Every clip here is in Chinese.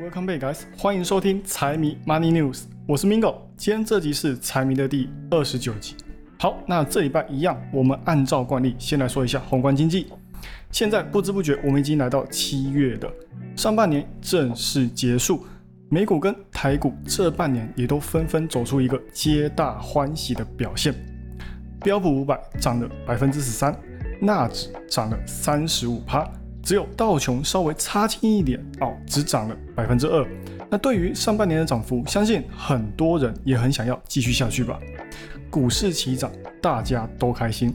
Welcome back, guys！欢迎收听财迷 Money News，我是 Mingo。今天这集是财迷的第二十九集。好，那这礼拜一样，我们按照惯例先来说一下宏观经济。现在不知不觉，我们已经来到七月的上半年正式结束，美股跟台股这半年也都纷纷走出一个皆大欢喜的表现。标普五百涨了百分之十三，纳指涨了三十五趴。只有道琼稍微差劲一点哦，只涨了百分之二。那对于上半年的涨幅，相信很多人也很想要继续下去吧。股市齐涨，大家都开心。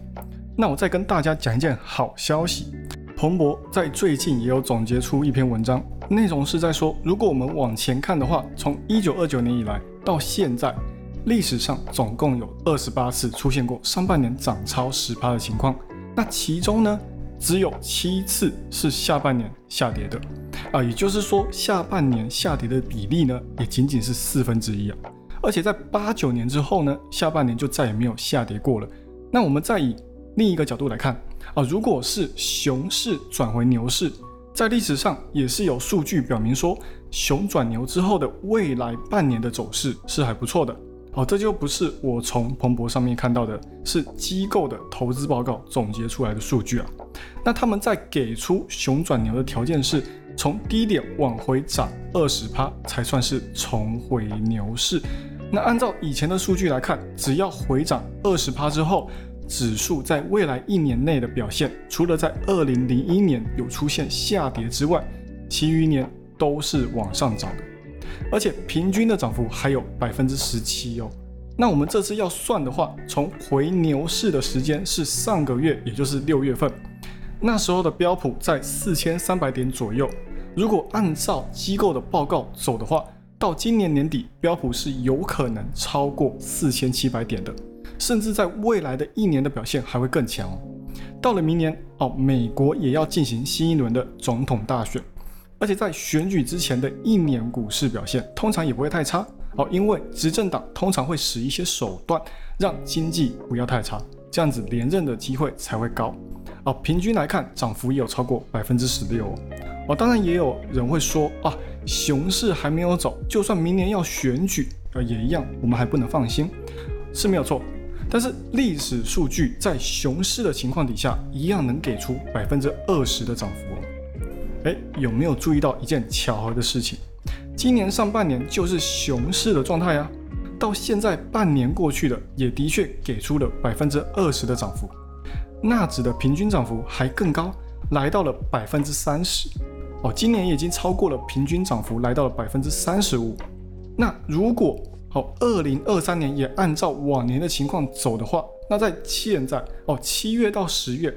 那我再跟大家讲一件好消息，彭博在最近也有总结出一篇文章，内容是在说，如果我们往前看的话，从一九二九年以来到现在，历史上总共有二十八次出现过上半年涨超十趴的情况。那其中呢？只有七次是下半年下跌的啊，也就是说下半年下跌的比例呢，也仅仅是四分之一啊。而且在八九年之后呢，下半年就再也没有下跌过了。那我们再以另一个角度来看啊，如果是熊市转回牛市，在历史上也是有数据表明说，熊转牛之后的未来半年的走势是还不错的。哦，这就不是我从彭博上面看到的，是机构的投资报告总结出来的数据啊。那他们在给出熊转牛的条件是，从低点往回涨二十趴才算是重回牛市。那按照以前的数据来看，只要回涨二十趴之后，指数在未来一年内的表现，除了在二零零一年有出现下跌之外，其余年都是往上涨的。而且平均的涨幅还有百分之十七哦。那我们这次要算的话，从回牛市的时间是上个月，也就是六月份，那时候的标普在四千三百点左右。如果按照机构的报告走的话，到今年年底，标普是有可能超过四千七百点的，甚至在未来的一年的表现还会更强哦。到了明年哦，美国也要进行新一轮的总统大选。而且在选举之前的一年股市表现通常也不会太差哦，因为执政党通常会使一些手段让经济不要太差，这样子连任的机会才会高哦。平均来看，涨幅也有超过百分之十六哦。当然也有人会说啊，熊市还没有走，就算明年要选举呃也一样，我们还不能放心，是没有错。但是历史数据在熊市的情况底下，一样能给出百分之二十的涨幅。哎，有没有注意到一件巧合的事情？今年上半年就是熊市的状态啊，到现在半年过去了，也的确给出了百分之二十的涨幅，纳指的平均涨幅还更高，来到了百分之三十。哦，今年已经超过了平均涨幅，来到了百分之三十五。那如果哦，二零二三年也按照往年的情况走的话，那在现在哦，七月到十月。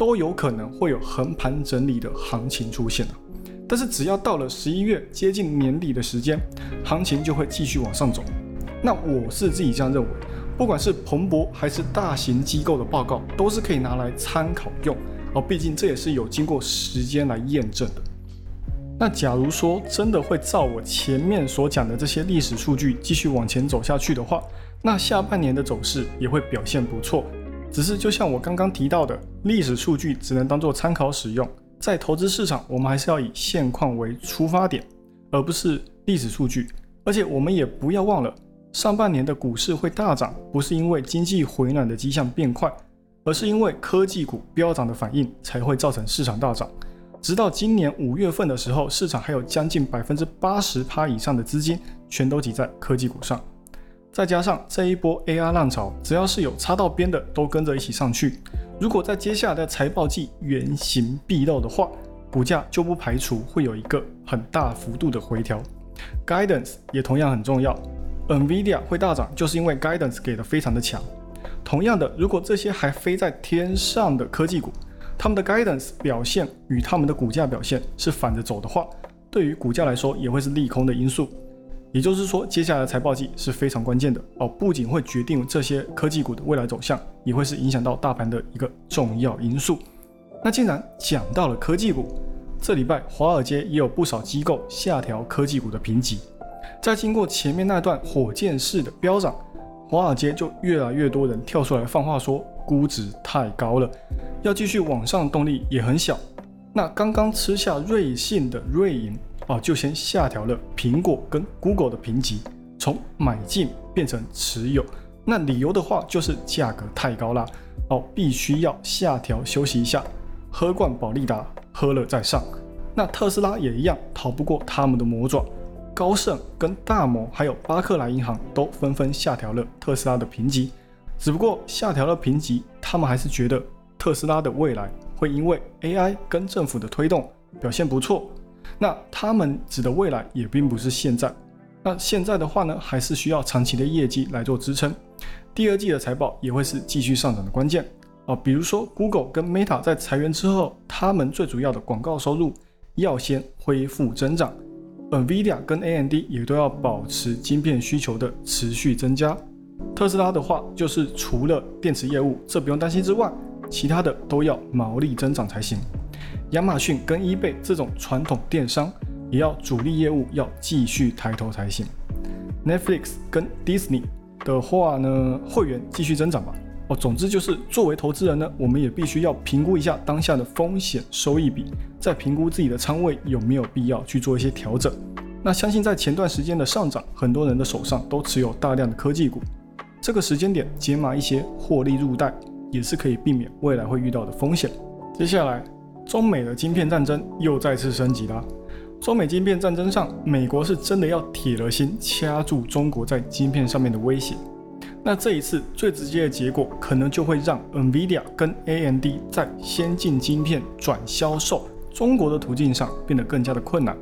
都有可能会有横盘整理的行情出现但是只要到了十一月接近年底的时间，行情就会继续往上走。那我是自己这样认为，不管是彭博还是大型机构的报告，都是可以拿来参考用哦，毕竟这也是有经过时间来验证的。那假如说真的会照我前面所讲的这些历史数据继续往前走下去的话，那下半年的走势也会表现不错。只是就像我刚刚提到的，历史数据只能当做参考使用，在投资市场，我们还是要以现况为出发点，而不是历史数据。而且我们也不要忘了，上半年的股市会大涨，不是因为经济回暖的迹象变快，而是因为科技股飙涨的反应才会造成市场大涨。直到今年五月份的时候，市场还有将近百分之八十趴以上的资金全都挤在科技股上。再加上这一波 AR 浪潮，只要是有擦到边的，都跟着一起上去。如果在接下来的财报季原形毕露的话，股价就不排除会有一个很大幅度的回调。Guidance 也同样很重要，NVIDIA 会大涨，就是因为 Guidance 给的非常的强。同样的，如果这些还飞在天上的科技股，他们的 Guidance 表现与他们的股价表现是反着走的话，对于股价来说也会是利空的因素。也就是说，接下来财报季是非常关键的哦，不仅会决定这些科技股的未来走向，也会是影响到大盘的一个重要因素。那既然讲到了科技股，这礼拜华尔街也有不少机构下调科技股的评级。在经过前面那段火箭式的飙涨，华尔街就越来越多人跳出来放话说，估值太高了，要继续往上动力也很小。那刚刚吃下瑞信的瑞银。哦，就先下调了苹果跟 Google 的评级，从买进变成持有。那理由的话，就是价格太高啦，哦，必须要下调休息一下，喝罐宝利达，喝了再上。那特斯拉也一样，逃不过他们的魔爪。高盛、跟大摩还有巴克莱银行都纷纷下调了特斯拉的评级。只不过下调了评级，他们还是觉得特斯拉的未来会因为 AI 跟政府的推动表现不错。那他们指的未来也并不是现在。那现在的话呢，还是需要长期的业绩来做支撑。第二季的财报也会是继续上涨的关键啊。比如说 Google 跟 Meta 在裁员之后，他们最主要的广告收入要先恢复增长。NVIDIA 跟 AMD 也都要保持晶片需求的持续增加。特斯拉的话，就是除了电池业务这不用担心之外，其他的都要毛利增长才行。亚马逊跟 eBay 这种传统电商，也要主力业务要继续抬头才行。Netflix 跟 Disney 的话呢，会员继续增长吧。哦，总之就是作为投资人呢，我们也必须要评估一下当下的风险收益比，再评估自己的仓位有没有必要去做一些调整。那相信在前段时间的上涨，很多人的手上都持有大量的科技股。这个时间点解码一些获利入袋，也是可以避免未来会遇到的风险。接下来，中美的晶片战争又再次升级了。中美晶片战争上，美国是真的要铁了心掐住中国在晶片上面的威胁。那这一次最直接的结果，可能就会让 NVIDIA 跟 AMD 在先进晶片转销售中国的途径上变得更加的困难。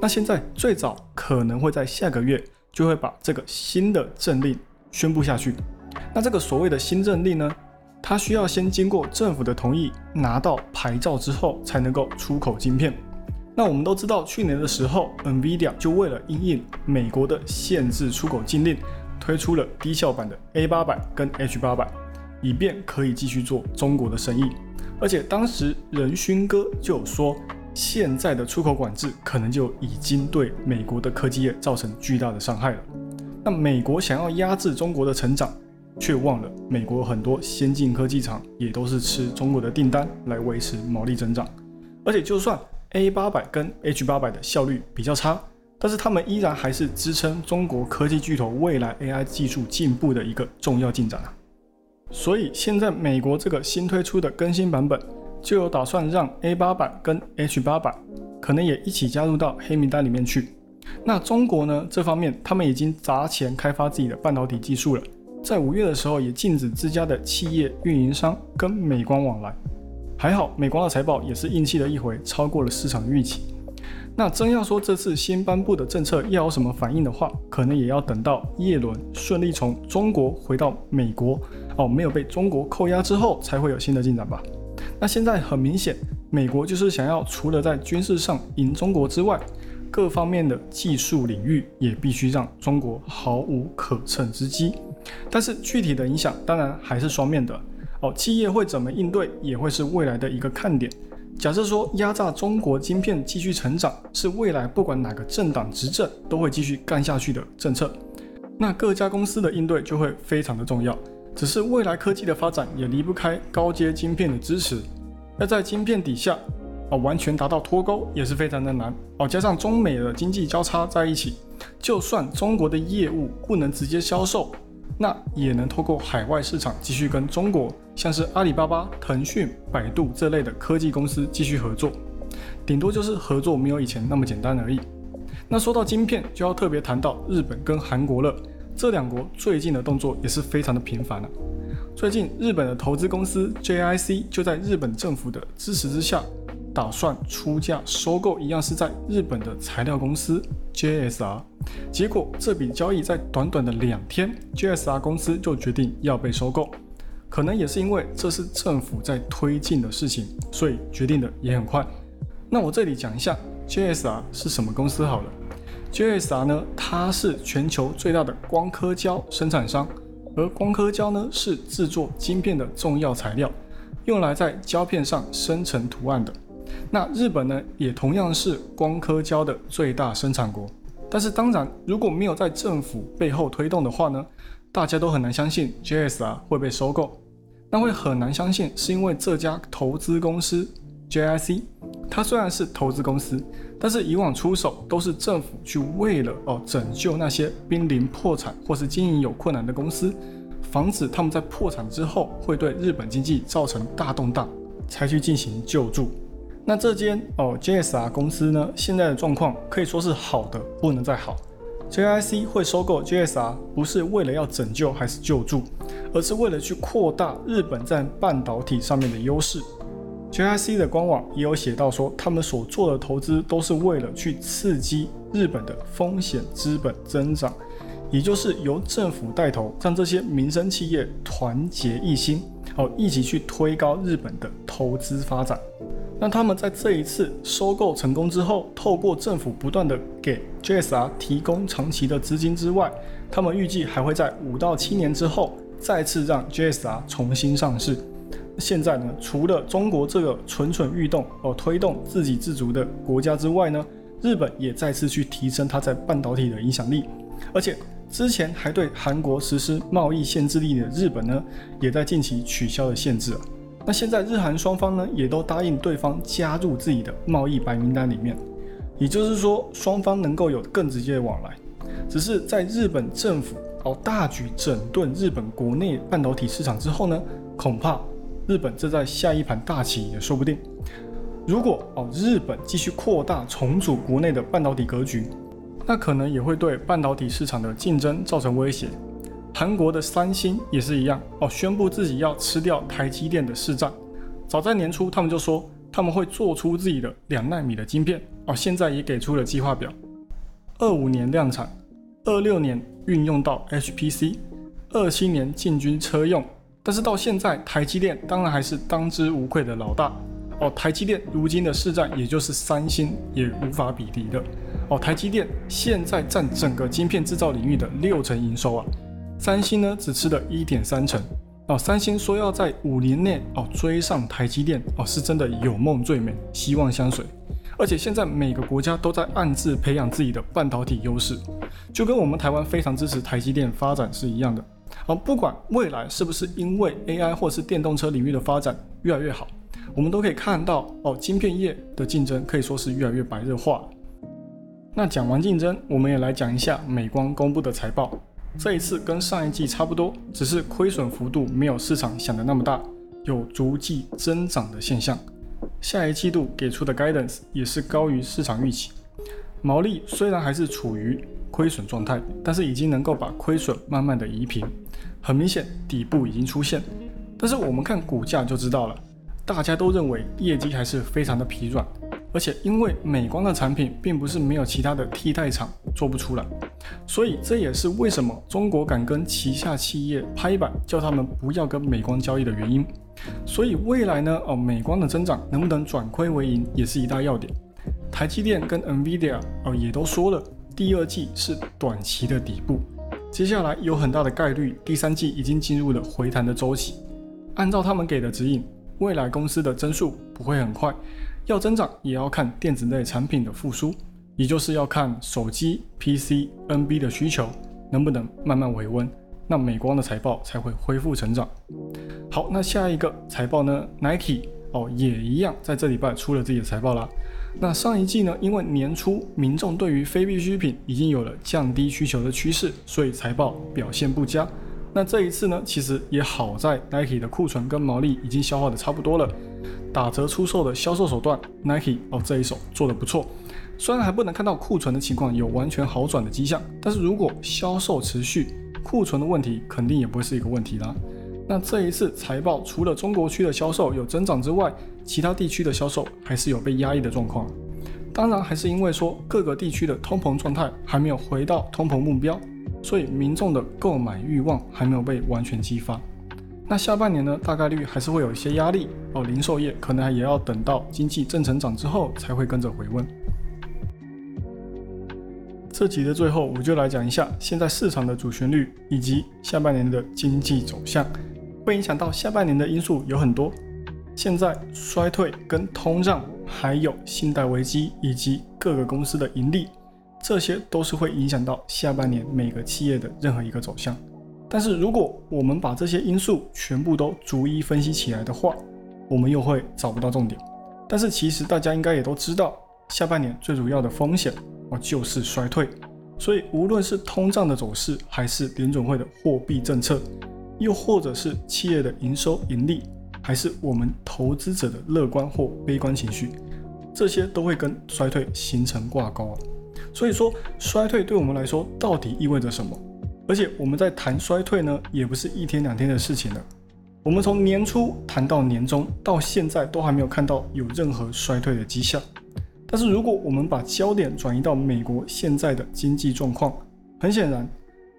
那现在最早可能会在下个月就会把这个新的政令宣布下去。那这个所谓的新政令呢，它需要先经过政府的同意，拿到牌照之后才能够出口晶片。那我们都知道，去年的时候，NVIDIA 就为了应应美国的限制出口禁令。推出了低效版的 A 八百跟 H 八百，以便可以继续做中国的生意。而且当时任勋哥就说，现在的出口管制可能就已经对美国的科技业造成巨大的伤害了。那美国想要压制中国的成长，却忘了美国很多先进科技厂也都是吃中国的订单来维持毛利增长。而且就算 A 八百跟 H 八百的效率比较差。但是他们依然还是支撑中国科技巨头未来 AI 技术进步的一个重要进展啊！所以现在美国这个新推出的更新版本，就有打算让 A 八百跟 H 八百可能也一起加入到黑名单里面去。那中国呢？这方面他们已经砸钱开发自己的半导体技术了，在五月的时候也禁止自家的企业运营商跟美光往来。还好美光的财报也是硬气的一回，超过了市场预期。那真要说这次新颁布的政策要有什么反应的话，可能也要等到叶伦顺利从中国回到美国哦，没有被中国扣押之后，才会有新的进展吧。那现在很明显，美国就是想要除了在军事上赢中国之外，各方面的技术领域也必须让中国毫无可乘之机。但是具体的影响当然还是双面的哦，企业会怎么应对，也会是未来的一个看点。假设说压榨中国晶片继续成长是未来不管哪个政党执政都会继续干下去的政策，那各家公司的应对就会非常的重要。只是未来科技的发展也离不开高阶晶片的支持，要在晶片底下啊完全达到脱钩也是非常的难哦。加上中美的经济交叉在一起，就算中国的业务不能直接销售。那也能透过海外市场继续跟中国，像是阿里巴巴、腾讯、百度这类的科技公司继续合作，顶多就是合作没有以前那么简单而已。那说到晶片，就要特别谈到日本跟韩国了，这两国最近的动作也是非常的频繁了。最近日本的投资公司 JIC 就在日本政府的支持之下。打算出价收购一样是在日本的材料公司 JSR，结果这笔交易在短短的两天，JSR 公司就决定要被收购。可能也是因为这是政府在推进的事情，所以决定的也很快。那我这里讲一下 JSR 是什么公司好了。JSR 呢，它是全球最大的光刻胶生产商，而光刻胶呢是制作晶片的重要材料，用来在胶片上生成图案的。那日本呢，也同样是光刻胶的最大生产国。但是当然，如果没有在政府背后推动的话呢，大家都很难相信 JSR 会被收购。那会很难相信，是因为这家投资公司 JIC 它虽然是投资公司，但是以往出手都是政府去为了哦拯救那些濒临破产或是经营有困难的公司，防止他们在破产之后会对日本经济造成大动荡，才去进行救助。那这间哦 JSR 公司呢，现在的状况可以说是好的不能再好。JIC 会收购 JSR 不是为了要拯救还是救助，而是为了去扩大日本在半导体上面的优势。JIC 的官网也有写到说，他们所做的投资都是为了去刺激日本的风险资本增长，也就是由政府带头，让这些民生企业团结一心，哦，一起去推高日本的投资发展。那他们在这一次收购成功之后，透过政府不断的给 JSR 提供长期的资金之外，他们预计还会在五到七年之后再次让 JSR 重新上市。现在呢，除了中国这个蠢蠢欲动哦推动自给自足的国家之外呢，日本也再次去提升它在半导体的影响力，而且之前还对韩国实施贸易限制令的日本呢，也在近期取消了限制啊。那现在日韩双方呢，也都答应对方加入自己的贸易白名单里面，也就是说双方能够有更直接的往来。只是在日本政府哦大举整顿日本国内半导体市场之后呢，恐怕日本这在下一盘大棋也说不定。如果哦日本继续扩大重组国内的半导体格局，那可能也会对半导体市场的竞争造成威胁。韩国的三星也是一样哦，宣布自己要吃掉台积电的市占。早在年初，他们就说他们会做出自己的两纳米的晶片哦，现在也给出了计划表：二五年量产，二六年运用到 HPC，二七年进军车用。但是到现在，台积电当然还是当之无愧的老大哦。台积电如今的市占，也就是三星也无法比敌的哦。台积电现在占整个晶片制造领域的六成营收啊。三星呢只吃了一点三成哦，三星说要在五年内哦追上台积电哦，是真的有梦最美，希望相随。而且现在每个国家都在暗自培养自己的半导体优势，就跟我们台湾非常支持台积电发展是一样的。哦，不管未来是不是因为 AI 或是电动车领域的发展越来越好，我们都可以看到哦，晶片业的竞争可以说是越来越白热化。那讲完竞争，我们也来讲一下美光公布的财报。这一次跟上一季差不多，只是亏损幅度没有市场想的那么大，有逐季增长的现象。下一季度给出的 guidance 也是高于市场预期。毛利虽然还是处于亏损状态，但是已经能够把亏损慢慢的移平，很明显底部已经出现。但是我们看股价就知道了，大家都认为业绩还是非常的疲软。而且，因为美光的产品并不是没有其他的替代厂做不出来，所以这也是为什么中国敢跟旗下企业拍板，叫他们不要跟美光交易的原因。所以未来呢，哦，美光的增长能不能转亏为盈，也是一大要点。台积电跟 NVIDIA 哦也都说了，第二季是短期的底部，接下来有很大的概率，第三季已经进入了回弹的周期。按照他们给的指引，未来公司的增速不会很快。要增长，也要看电子类产品的复苏，也就是要看手机、PC、NB 的需求能不能慢慢回温，那美光的财报才会恢复成长。好，那下一个财报呢？Nike 哦，也一样，在这礼拜出了自己的财报啦。那上一季呢，因为年初民众对于非必需品已经有了降低需求的趋势，所以财报表现不佳。那这一次呢，其实也好在 Nike 的库存跟毛利已经消化的差不多了。打折出售的销售手段，Nike 哦这一手做的不错，虽然还不能看到库存的情况有完全好转的迹象，但是如果销售持续，库存的问题肯定也不会是一个问题啦。那这一次财报除了中国区的销售有增长之外，其他地区的销售还是有被压抑的状况。当然还是因为说各个地区的通膨状态还没有回到通膨目标，所以民众的购买欲望还没有被完全激发。那下半年呢，大概率还是会有一些压力哦，零售业可能也要等到经济正成长之后才会跟着回温。这集的最后，我就来讲一下现在市场的主旋律以及下半年的经济走向，会影响到下半年的因素有很多。现在衰退跟通胀，还有信贷危机以及各个公司的盈利，这些都是会影响到下半年每个企业的任何一个走向。但是如果我们把这些因素全部都逐一分析起来的话，我们又会找不到重点。但是其实大家应该也都知道，下半年最主要的风险啊就是衰退。所以无论是通胀的走势，还是联准会的货币政策，又或者是企业的营收盈利，还是我们投资者的乐观或悲观情绪，这些都会跟衰退形成挂钩啊。所以说，衰退对我们来说到底意味着什么？而且我们在谈衰退呢，也不是一天两天的事情了。我们从年初谈到年终，到现在都还没有看到有任何衰退的迹象。但是如果我们把焦点转移到美国现在的经济状况，很显然，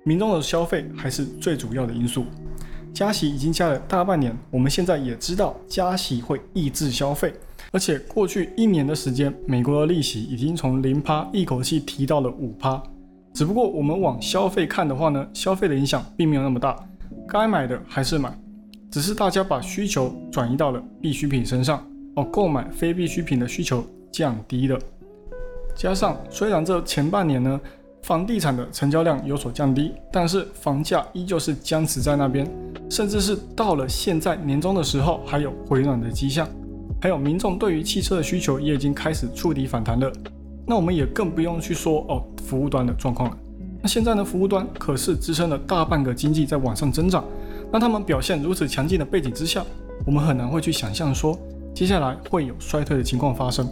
民众的消费还是最主要的因素。加息已经加了大半年，我们现在也知道加息会抑制消费。而且过去一年的时间，美国的利息已经从零趴一口气提到了五趴。只不过我们往消费看的话呢，消费的影响并没有那么大，该买的还是买，只是大家把需求转移到了必需品身上哦，购买非必需品的需求降低了。加上虽然这前半年呢，房地产的成交量有所降低，但是房价依旧是僵持在那边，甚至是到了现在年终的时候还有回暖的迹象。还有民众对于汽车的需求也已经开始触底反弹了，那我们也更不用去说哦服务端的状况了。那现在呢，服务端可是支撑了大半个经济在往上增长，那他们表现如此强劲的背景之下，我们很难会去想象说接下来会有衰退的情况发生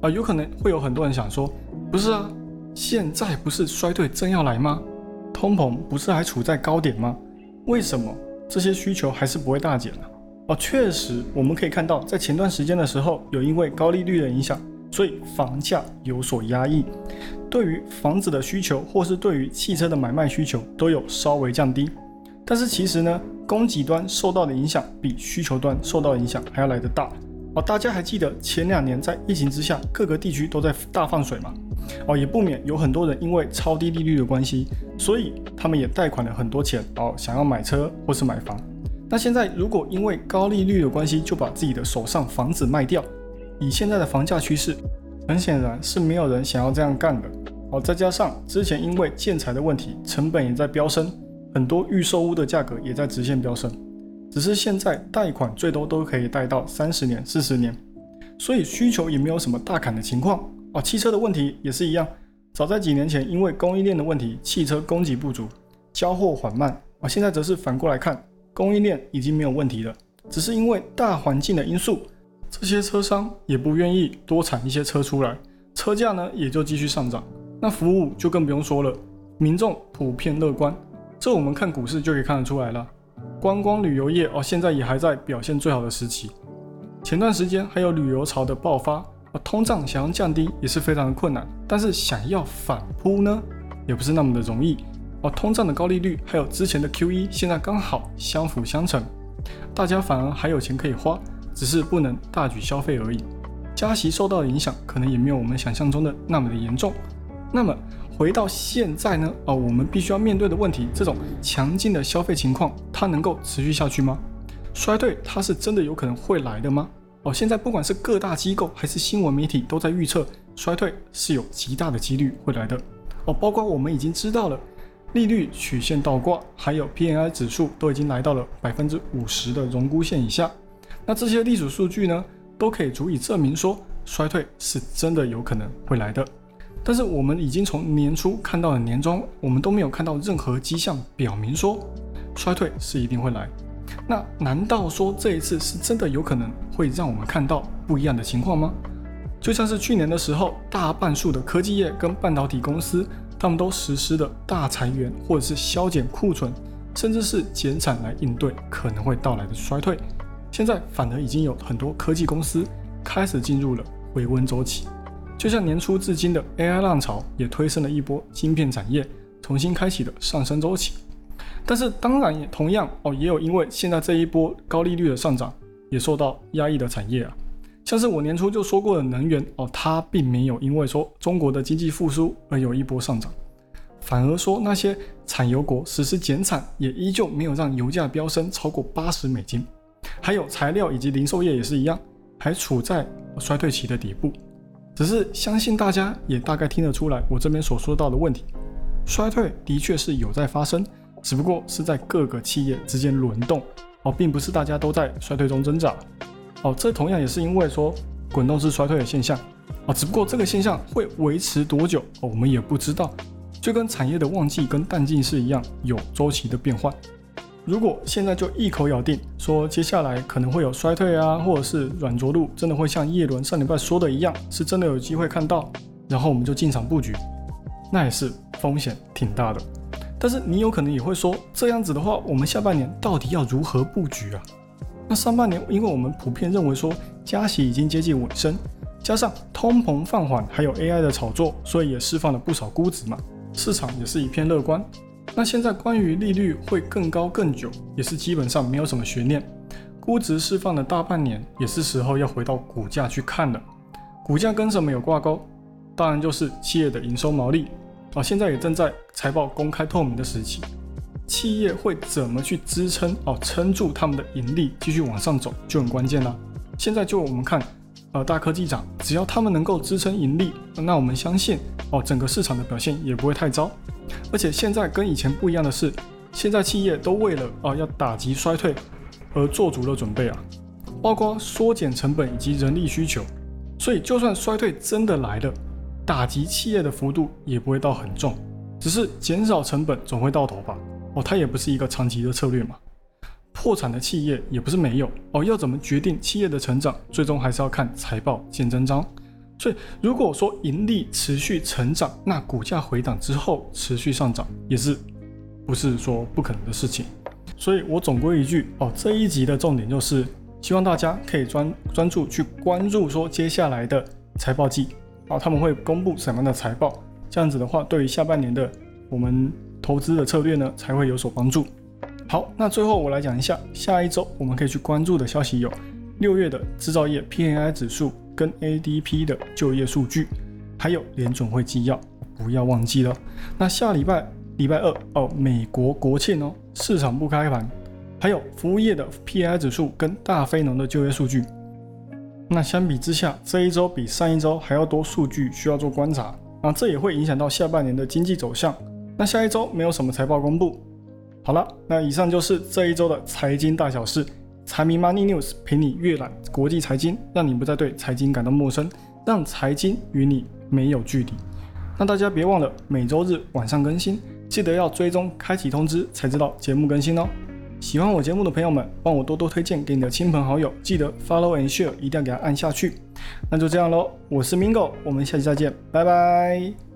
啊。有可能会有很多人想说，不是啊，现在不是衰退正要来吗？通膨不是还处在高点吗？为什么这些需求还是不会大减呢？哦，确实，我们可以看到，在前段时间的时候，有因为高利率的影响，所以房价有所压抑，对于房子的需求，或是对于汽车的买卖需求，都有稍微降低。但是其实呢，供给端受到的影响比需求端受到的影响还要来得大。哦，大家还记得前两年在疫情之下，各个地区都在大放水吗？哦，也不免有很多人因为超低利率的关系，所以他们也贷款了很多钱，哦，想要买车或是买房。那现在如果因为高利率的关系就把自己的手上房子卖掉，以现在的房价趋势，很显然是没有人想要这样干的。哦，再加上之前因为建材的问题，成本也在飙升，很多预售屋的价格也在直线飙升。只是现在贷款最多都可以贷到三十年、四十年，所以需求也没有什么大砍的情况。哦，汽车的问题也是一样，早在几年前因为供应链的问题，汽车供给不足，交货缓慢。啊，现在则是反过来看。供应链已经没有问题了，只是因为大环境的因素，这些车商也不愿意多产一些车出来，车价呢也就继续上涨。那服务就更不用说了，民众普遍乐观，这我们看股市就可以看得出来了。观光旅游业哦，现在也还在表现最好的时期。前段时间还有旅游潮的爆发，啊，通胀想要降低也是非常的困难，但是想要反扑呢，也不是那么的容易。哦，通胀的高利率还有之前的 QE，现在刚好相辅相成，大家反而还有钱可以花，只是不能大举消费而已。加息受到的影响可能也没有我们想象中的那么的严重。那么回到现在呢？哦，我们必须要面对的问题，这种强劲的消费情况，它能够持续下去吗？衰退它是真的有可能会来的吗？哦，现在不管是各大机构还是新闻媒体都在预测衰退是有极大的几率会来的。哦，包括我们已经知道了。利率曲线倒挂，还有 PNI 指数都已经来到了百分之五十的荣枯线以下。那这些历史数据呢，都可以足以证明说衰退是真的有可能会来的。但是我们已经从年初看到了年终，我们都没有看到任何迹象表明说衰退是一定会来。那难道说这一次是真的有可能会让我们看到不一样的情况吗？就像是去年的时候，大半数的科技业跟半导体公司。他们都实施的大裁员，或者是削减库存，甚至是减产来应对可能会到来的衰退。现在反而已经有很多科技公司开始进入了回温周期，就像年初至今的 AI 浪潮，也推升了一波晶片产业重新开启的上升周期。但是当然也同样哦，也有因为现在这一波高利率的上涨，也受到压抑的产业啊。像是我年初就说过的能源哦，它并没有因为说中国的经济复苏而有一波上涨，反而说那些产油国实施减产，也依旧没有让油价飙升超过八十美金。还有材料以及零售业也是一样，还处在衰退期的底部。只是相信大家也大概听得出来，我这边所说到的问题，衰退的确是有在发生，只不过是在各个企业之间轮动哦，并不是大家都在衰退中挣扎。哦，这同样也是因为说滚动式衰退的现象啊，只不过这个现象会维持多久，我们也不知道，就跟产业的旺季跟淡季是一样，有周期的变换。如果现在就一口咬定说接下来可能会有衰退啊，或者是软着陆，真的会像叶伦上礼拜说的一样，是真的有机会看到，然后我们就进场布局，那也是风险挺大的。但是你有可能也会说，这样子的话，我们下半年到底要如何布局啊？那上半年，因为我们普遍认为说加息已经接近尾声，加上通膨放缓，还有 AI 的炒作，所以也释放了不少估值嘛，市场也是一片乐观。那现在关于利率会更高更久，也是基本上没有什么悬念。估值释放了大半年，也是时候要回到股价去看了。股价跟什么有挂钩？当然就是企业的营收毛利。啊，现在也正在财报公开透明的时期，企业会怎么去支撑？哦，撑住他们的盈利继续往上走就很关键了。现在就我们看，呃，大科技涨，只要他们能够支撑盈利，那我们相信，哦，整个市场的表现也不会太糟。而且现在跟以前不一样的是，现在企业都为了啊要打击衰退而做足了准备啊，包括缩减成本以及人力需求，所以就算衰退真的来了，打击企业的幅度也不会到很重，只是减少成本总会到头吧？哦，它也不是一个长期的策略嘛。破产的企业也不是没有哦，要怎么决定企业的成长，最终还是要看财报见真章。所以，如果说盈利持续成长，那股价回档之后持续上涨也是不是说不可能的事情。所以我总归一句哦，这一集的重点就是希望大家可以专专注去关注说接下来的财报季啊，他们会公布什么样的财报，这样子的话，对于下半年的我们投资的策略呢才会有所帮助。好，那最后我来讲一下下一周我们可以去关注的消息有六月的制造业 PMI 指数。跟 ADP 的就业数据，还有联总会纪要，不要忘记了。那下礼拜礼拜二哦，美国国庆哦，市场不开盘，还有服务业的 PI 指数跟大非农的就业数据。那相比之下，这一周比上一周还要多数据需要做观察啊，这也会影响到下半年的经济走向。那下一周没有什么财报公布。好了，那以上就是这一周的财经大小事。财迷 Money News 陪你阅览国际财经，让你不再对财经感到陌生，让财经与你没有距离。那大家别忘了每周日晚上更新，记得要追踪开启通知，才知道节目更新哦。喜欢我节目的朋友们，帮我多多推荐给你的亲朋好友，记得 Follow and Share，一定要给他按下去。那就这样喽，我是 Mingo，我们下期再见，拜拜。